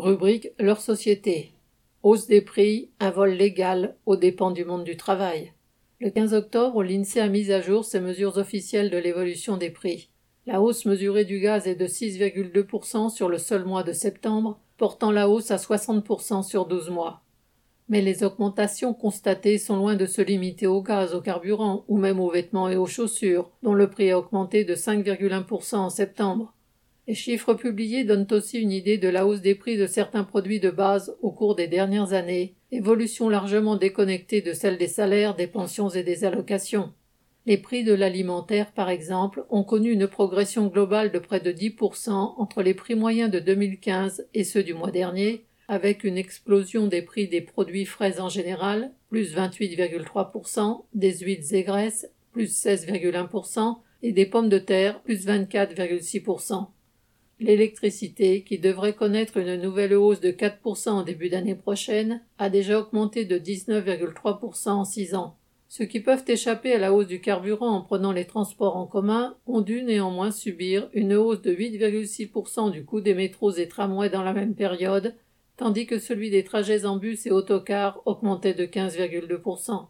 Rubrique Leur société. Hausse des prix, un vol légal aux dépens du monde du travail. Le 15 octobre, l'INSEE a mis à jour ses mesures officielles de l'évolution des prix. La hausse mesurée du gaz est de 6,2% sur le seul mois de septembre, portant la hausse à 60% sur 12 mois. Mais les augmentations constatées sont loin de se limiter au gaz, au carburant ou même aux vêtements et aux chaussures, dont le prix a augmenté de 5,1% en septembre. Les chiffres publiés donnent aussi une idée de la hausse des prix de certains produits de base au cours des dernières années, évolution largement déconnectée de celle des salaires, des pensions et des allocations. Les prix de l'alimentaire, par exemple, ont connu une progression globale de près de 10% entre les prix moyens de 2015 et ceux du mois dernier, avec une explosion des prix des produits frais en général, plus 28,3%, des huiles et graisses, plus 16,1%, et des pommes de terre, plus 24,6%. L'électricité, qui devrait connaître une nouvelle hausse de 4% en début d'année prochaine, a déjà augmenté de 19,3% en 6 ans. Ceux qui peuvent échapper à la hausse du carburant en prenant les transports en commun ont dû néanmoins subir une hausse de 8,6% du coût des métros et tramways dans la même période, tandis que celui des trajets en bus et autocars augmentait de 15,2%.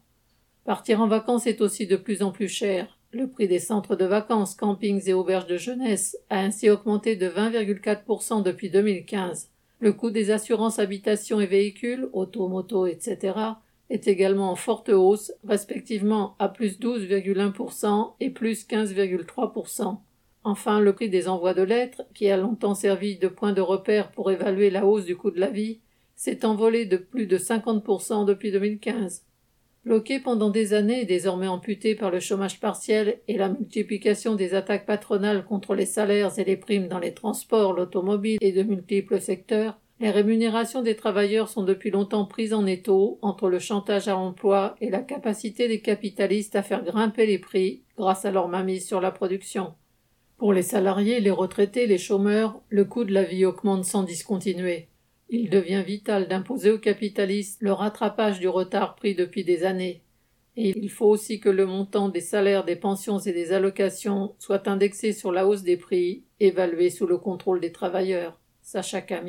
Partir en vacances est aussi de plus en plus cher. Le prix des centres de vacances, campings et auberges de jeunesse a ainsi augmenté de 20,4% depuis 2015. Le coût des assurances habitation et véhicules, auto, moto, etc., est également en forte hausse, respectivement à plus 12,1% et plus 15,3%. Enfin, le prix des envois de lettres, qui a longtemps servi de point de repère pour évaluer la hausse du coût de la vie, s'est envolé de plus de 50% depuis 2015. Bloqué pendant des années et désormais amputé par le chômage partiel et la multiplication des attaques patronales contre les salaires et les primes dans les transports, l'automobile et de multiples secteurs, les rémunérations des travailleurs sont depuis longtemps prises en étau entre le chantage à l'emploi et la capacité des capitalistes à faire grimper les prix grâce à leur mainmise sur la production. Pour les salariés, les retraités, les chômeurs, le coût de la vie augmente sans discontinuer. Il devient vital d'imposer aux capitalistes le rattrapage du retard pris depuis des années. Et il faut aussi que le montant des salaires, des pensions et des allocations soit indexé sur la hausse des prix, évalué sous le contrôle des travailleurs. Sacha Camille.